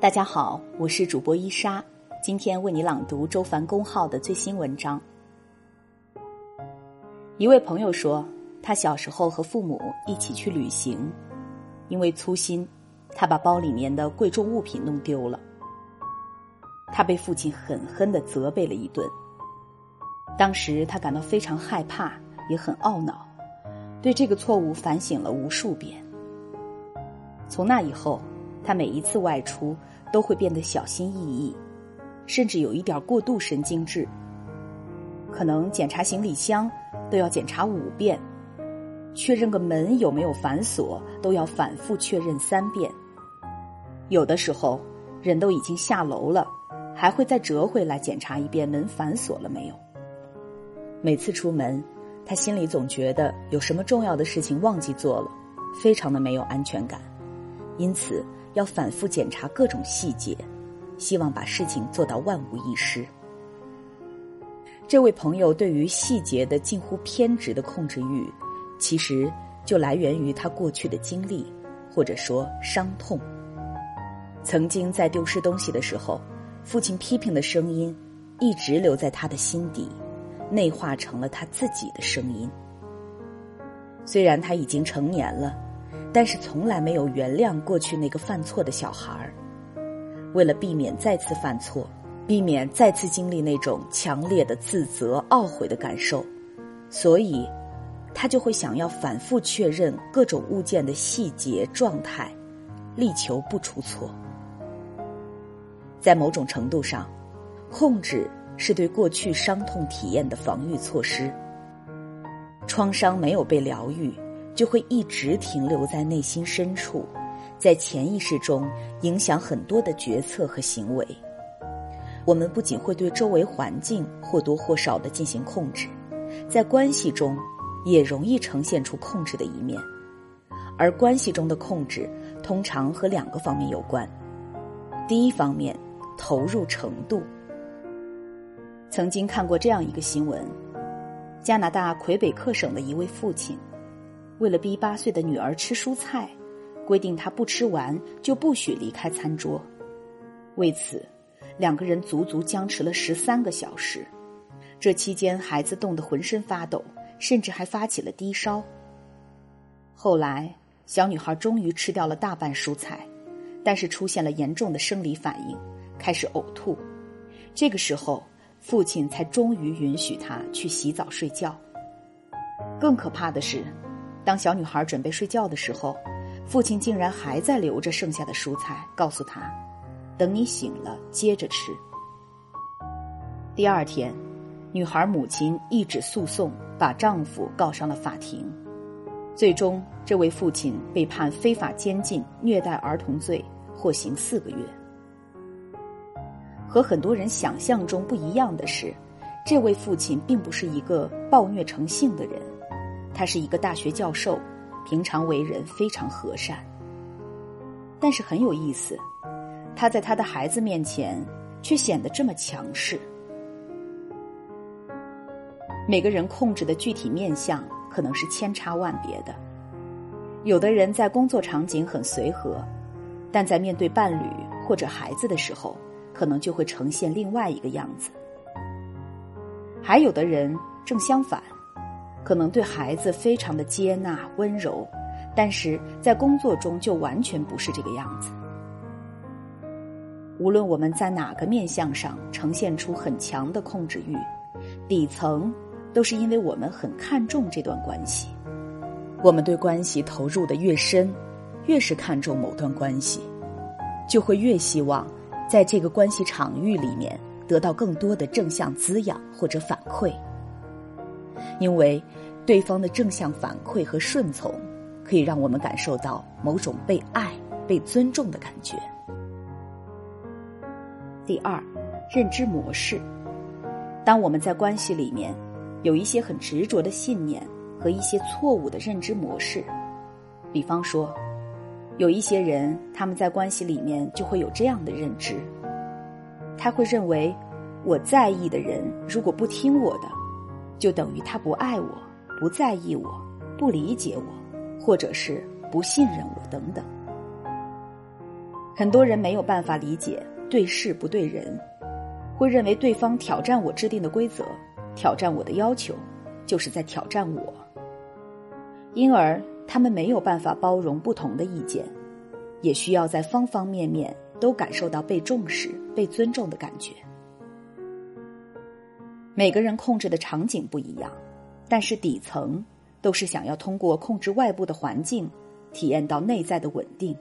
大家好，我是主播伊莎，今天为你朗读周凡公号的最新文章。一位朋友说，他小时候和父母一起去旅行，因为粗心，他把包里面的贵重物品弄丢了。他被父亲狠狠的责备了一顿。当时他感到非常害怕，也很懊恼，对这个错误反省了无数遍。从那以后。他每一次外出都会变得小心翼翼，甚至有一点过度神经质。可能检查行李箱都要检查五遍，确认个门有没有反锁都要反复确认三遍。有的时候人都已经下楼了，还会再折回来检查一遍门反锁了没有。每次出门，他心里总觉得有什么重要的事情忘记做了，非常的没有安全感，因此。要反复检查各种细节，希望把事情做到万无一失。这位朋友对于细节的近乎偏执的控制欲，其实就来源于他过去的经历，或者说伤痛。曾经在丢失东西的时候，父亲批评的声音一直留在他的心底，内化成了他自己的声音。虽然他已经成年了。但是从来没有原谅过去那个犯错的小孩儿。为了避免再次犯错，避免再次经历那种强烈的自责、懊悔的感受，所以，他就会想要反复确认各种物件的细节状态，力求不出错。在某种程度上，控制是对过去伤痛体验的防御措施。创伤没有被疗愈。就会一直停留在内心深处，在潜意识中影响很多的决策和行为。我们不仅会对周围环境或多或少的进行控制，在关系中也容易呈现出控制的一面。而关系中的控制通常和两个方面有关。第一方面，投入程度。曾经看过这样一个新闻：加拿大魁北克省的一位父亲。为了逼八岁的女儿吃蔬菜，规定她不吃完就不许离开餐桌。为此，两个人足足僵持了十三个小时。这期间，孩子冻得浑身发抖，甚至还发起了低烧。后来，小女孩终于吃掉了大半蔬菜，但是出现了严重的生理反应，开始呕吐。这个时候，父亲才终于允许她去洗澡睡觉。更可怕的是。当小女孩准备睡觉的时候，父亲竟然还在留着剩下的蔬菜，告诉她：“等你醒了接着吃。”第二天，女孩母亲一纸诉讼，把丈夫告上了法庭。最终，这位父亲被判非法监禁、虐待儿童罪，获刑四个月。和很多人想象中不一样的是，这位父亲并不是一个暴虐成性的人。他是一个大学教授，平常为人非常和善。但是很有意思，他在他的孩子面前却显得这么强势。每个人控制的具体面相可能是千差万别的。有的人在工作场景很随和，但在面对伴侣或者孩子的时候，可能就会呈现另外一个样子。还有的人正相反。可能对孩子非常的接纳温柔，但是在工作中就完全不是这个样子。无论我们在哪个面相上呈现出很强的控制欲，底层都是因为我们很看重这段关系。我们对关系投入的越深，越是看重某段关系，就会越希望在这个关系场域里面得到更多的正向滋养或者反馈。因为对方的正向反馈和顺从，可以让我们感受到某种被爱、被尊重的感觉。第二，认知模式。当我们在关系里面有一些很执着的信念和一些错误的认知模式，比方说，有一些人他们在关系里面就会有这样的认知，他会认为我在意的人如果不听我的。就等于他不爱我，不在意我，不理解我，或者是不信任我等等。很多人没有办法理解对事不对人，会认为对方挑战我制定的规则，挑战我的要求，就是在挑战我。因而，他们没有办法包容不同的意见，也需要在方方面面都感受到被重视、被尊重的感觉。每个人控制的场景不一样，但是底层都是想要通过控制外部的环境，体验到内在的稳定。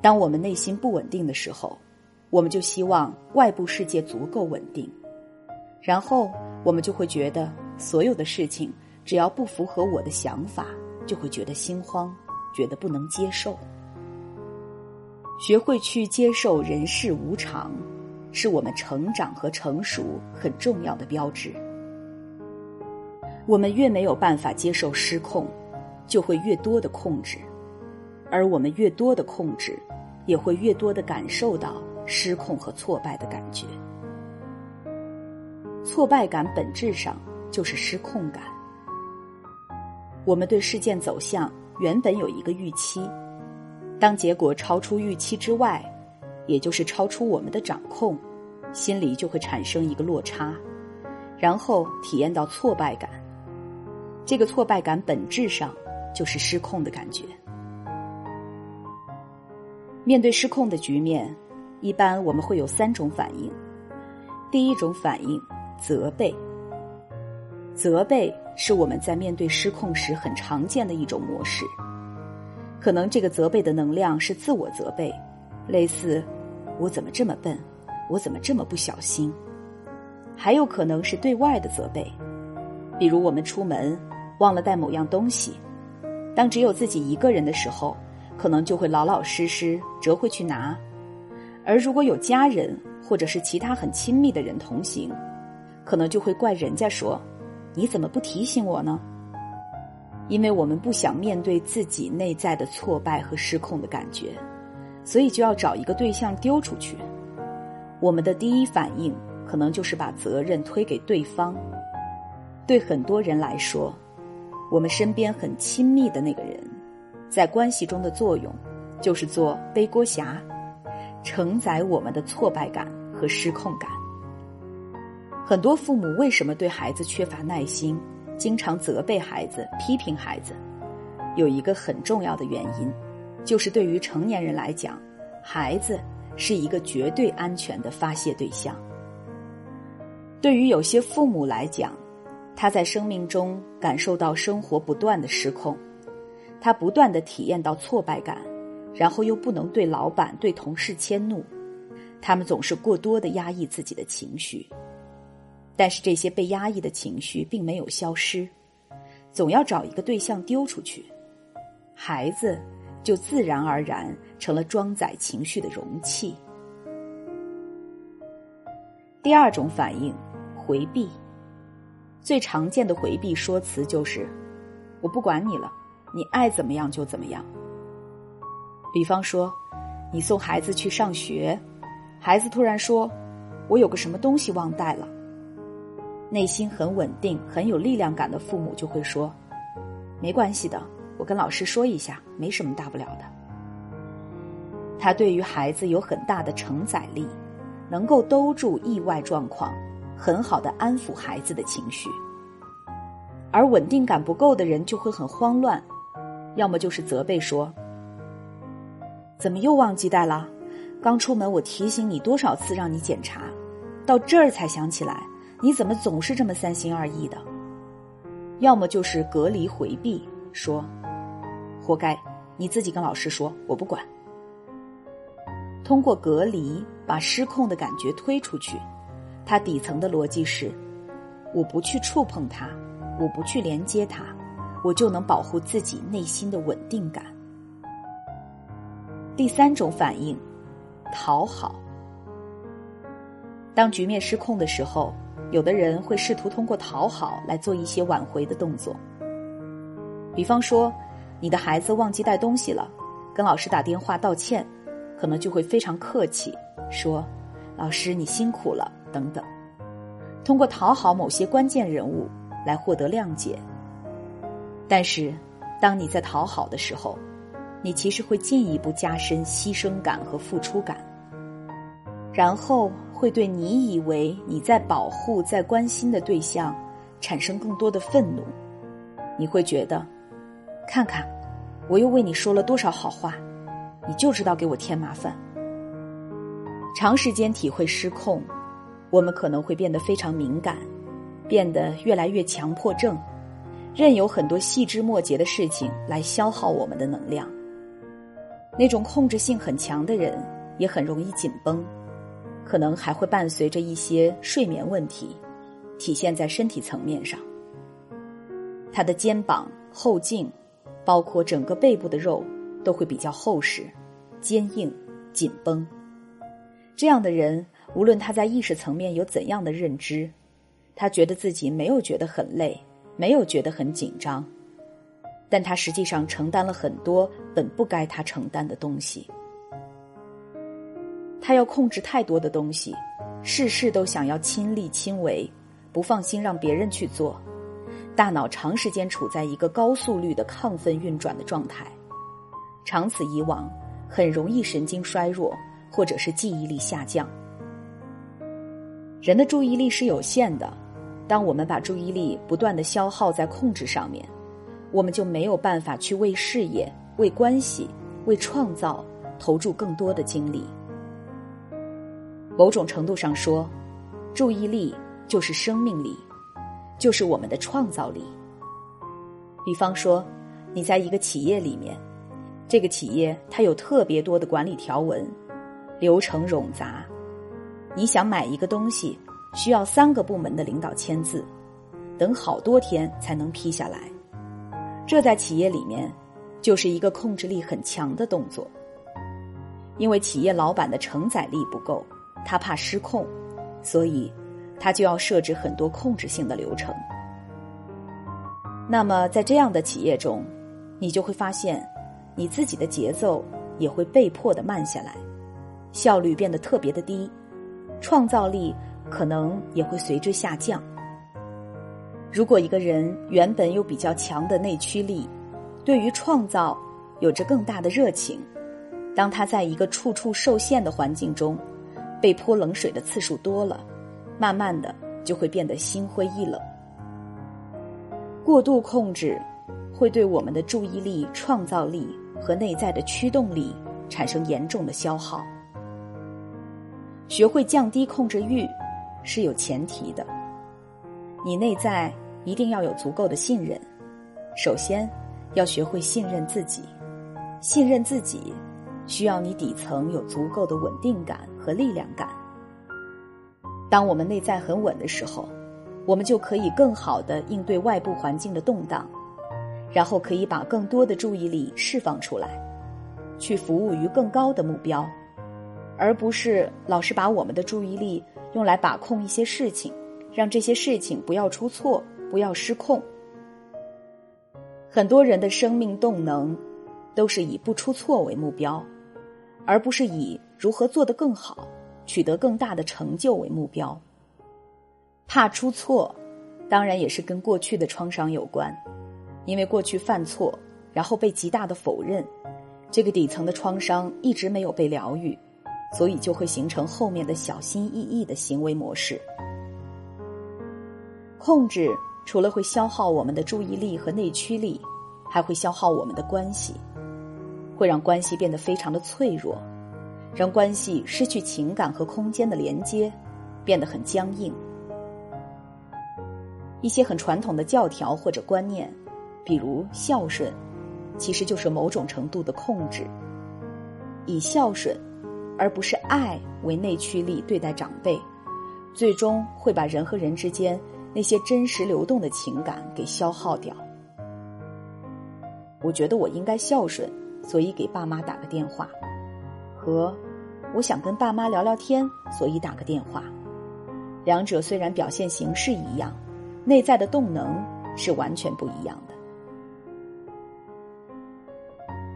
当我们内心不稳定的时候，我们就希望外部世界足够稳定，然后我们就会觉得所有的事情只要不符合我的想法，就会觉得心慌，觉得不能接受。学会去接受人世无常，是我们成长和成熟很重要的标志。我们越没有办法接受失控，就会越多的控制，而我们越多的控制。也会越多的感受到失控和挫败的感觉。挫败感本质上就是失控感。我们对事件走向原本有一个预期，当结果超出预期之外，也就是超出我们的掌控，心里就会产生一个落差，然后体验到挫败感。这个挫败感本质上就是失控的感觉。面对失控的局面，一般我们会有三种反应。第一种反应，责备。责备是我们在面对失控时很常见的一种模式。可能这个责备的能量是自我责备，类似“我怎么这么笨，我怎么这么不小心”。还有可能是对外的责备，比如我们出门忘了带某样东西，当只有自己一个人的时候。可能就会老老实实折回去拿，而如果有家人或者是其他很亲密的人同行，可能就会怪人家说：“你怎么不提醒我呢？”因为我们不想面对自己内在的挫败和失控的感觉，所以就要找一个对象丢出去。我们的第一反应可能就是把责任推给对方。对很多人来说，我们身边很亲密的那个人。在关系中的作用，就是做背锅侠，承载我们的挫败感和失控感。很多父母为什么对孩子缺乏耐心，经常责备孩子、批评孩子？有一个很重要的原因，就是对于成年人来讲，孩子是一个绝对安全的发泄对象。对于有些父母来讲，他在生命中感受到生活不断的失控。他不断的体验到挫败感，然后又不能对老板、对同事迁怒，他们总是过多的压抑自己的情绪，但是这些被压抑的情绪并没有消失，总要找一个对象丢出去，孩子就自然而然成了装载情绪的容器。第二种反应，回避，最常见的回避说辞就是“我不管你了”。你爱怎么样就怎么样。比方说，你送孩子去上学，孩子突然说：“我有个什么东西忘带了。”内心很稳定、很有力量感的父母就会说：“没关系的，我跟老师说一下，没什么大不了的。”他对于孩子有很大的承载力，能够兜住意外状况，很好的安抚孩子的情绪。而稳定感不够的人就会很慌乱。要么就是责备说：“怎么又忘记带了？刚出门我提醒你多少次让你检查，到这儿才想起来，你怎么总是这么三心二意的？”要么就是隔离回避，说：“活该，你自己跟老师说，我不管。”通过隔离把失控的感觉推出去，它底层的逻辑是：我不去触碰它，我不去连接它。我就能保护自己内心的稳定感。第三种反应，讨好。当局面失控的时候，有的人会试图通过讨好来做一些挽回的动作。比方说，你的孩子忘记带东西了，跟老师打电话道歉，可能就会非常客气，说：“老师你辛苦了。”等等，通过讨好某些关键人物来获得谅解。但是，当你在讨好的时候，你其实会进一步加深牺牲感和付出感，然后会对你以为你在保护、在关心的对象产生更多的愤怒。你会觉得，看看，我又为你说了多少好话，你就知道给我添麻烦。长时间体会失控，我们可能会变得非常敏感，变得越来越强迫症，任由很多细枝末节的事情来消耗我们的能量。那种控制性很强的人也很容易紧绷，可能还会伴随着一些睡眠问题，体现在身体层面上。他的肩膀、后颈，包括整个背部的肉都会比较厚实、坚硬、紧绷。这样的人，无论他在意识层面有怎样的认知，他觉得自己没有觉得很累，没有觉得很紧张，但他实际上承担了很多本不该他承担的东西。他要控制太多的东西，事事都想要亲力亲为，不放心让别人去做，大脑长时间处在一个高速率的亢奋运转的状态，长此以往，很容易神经衰弱。或者是记忆力下降。人的注意力是有限的，当我们把注意力不断的消耗在控制上面，我们就没有办法去为事业、为关系、为创造投注更多的精力。某种程度上说，注意力就是生命力，就是我们的创造力。比方说，你在一个企业里面，这个企业它有特别多的管理条文。流程冗杂，你想买一个东西，需要三个部门的领导签字，等好多天才能批下来。这在企业里面就是一个控制力很强的动作，因为企业老板的承载力不够，他怕失控，所以他就要设置很多控制性的流程。那么在这样的企业中，你就会发现，你自己的节奏也会被迫的慢下来。效率变得特别的低，创造力可能也会随之下降。如果一个人原本有比较强的内驱力，对于创造有着更大的热情，当他在一个处处受限的环境中，被泼冷水的次数多了，慢慢的就会变得心灰意冷。过度控制会对我们的注意力、创造力和内在的驱动力产生严重的消耗。学会降低控制欲，是有前提的。你内在一定要有足够的信任。首先，要学会信任自己。信任自己，需要你底层有足够的稳定感和力量感。当我们内在很稳的时候，我们就可以更好的应对外部环境的动荡，然后可以把更多的注意力释放出来，去服务于更高的目标。而不是老是把我们的注意力用来把控一些事情，让这些事情不要出错，不要失控。很多人的生命动能都是以不出错为目标，而不是以如何做得更好、取得更大的成就为目标。怕出错，当然也是跟过去的创伤有关，因为过去犯错，然后被极大的否认，这个底层的创伤一直没有被疗愈。所以就会形成后面的小心翼翼的行为模式。控制除了会消耗我们的注意力和内驱力，还会消耗我们的关系，会让关系变得非常的脆弱，让关系失去情感和空间的连接，变得很僵硬。一些很传统的教条或者观念，比如孝顺，其实就是某种程度的控制，以孝顺。而不是爱为内驱力对待长辈，最终会把人和人之间那些真实流动的情感给消耗掉。我觉得我应该孝顺，所以给爸妈打个电话；和我想跟爸妈聊聊天，所以打个电话。两者虽然表现形式一样，内在的动能是完全不一样的。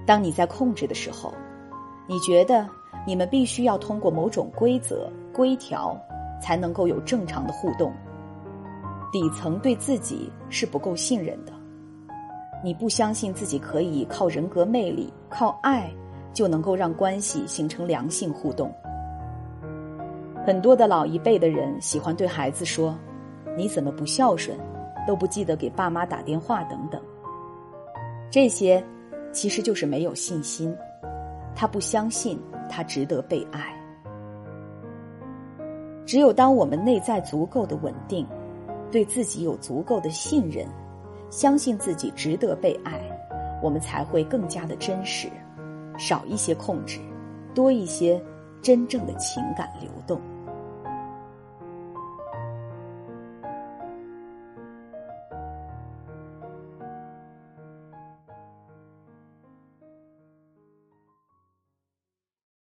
当你在控制的时候，你觉得？你们必须要通过某种规则规条，才能够有正常的互动。底层对自己是不够信任的，你不相信自己可以靠人格魅力、靠爱就能够让关系形成良性互动。很多的老一辈的人喜欢对孩子说：“你怎么不孝顺，都不记得给爸妈打电话等等。”这些其实就是没有信心，他不相信他值得被爱。只有当我们内在足够的稳定，对自己有足够的信任。相信自己值得被爱，我们才会更加的真实，少一些控制，多一些真正的情感流动。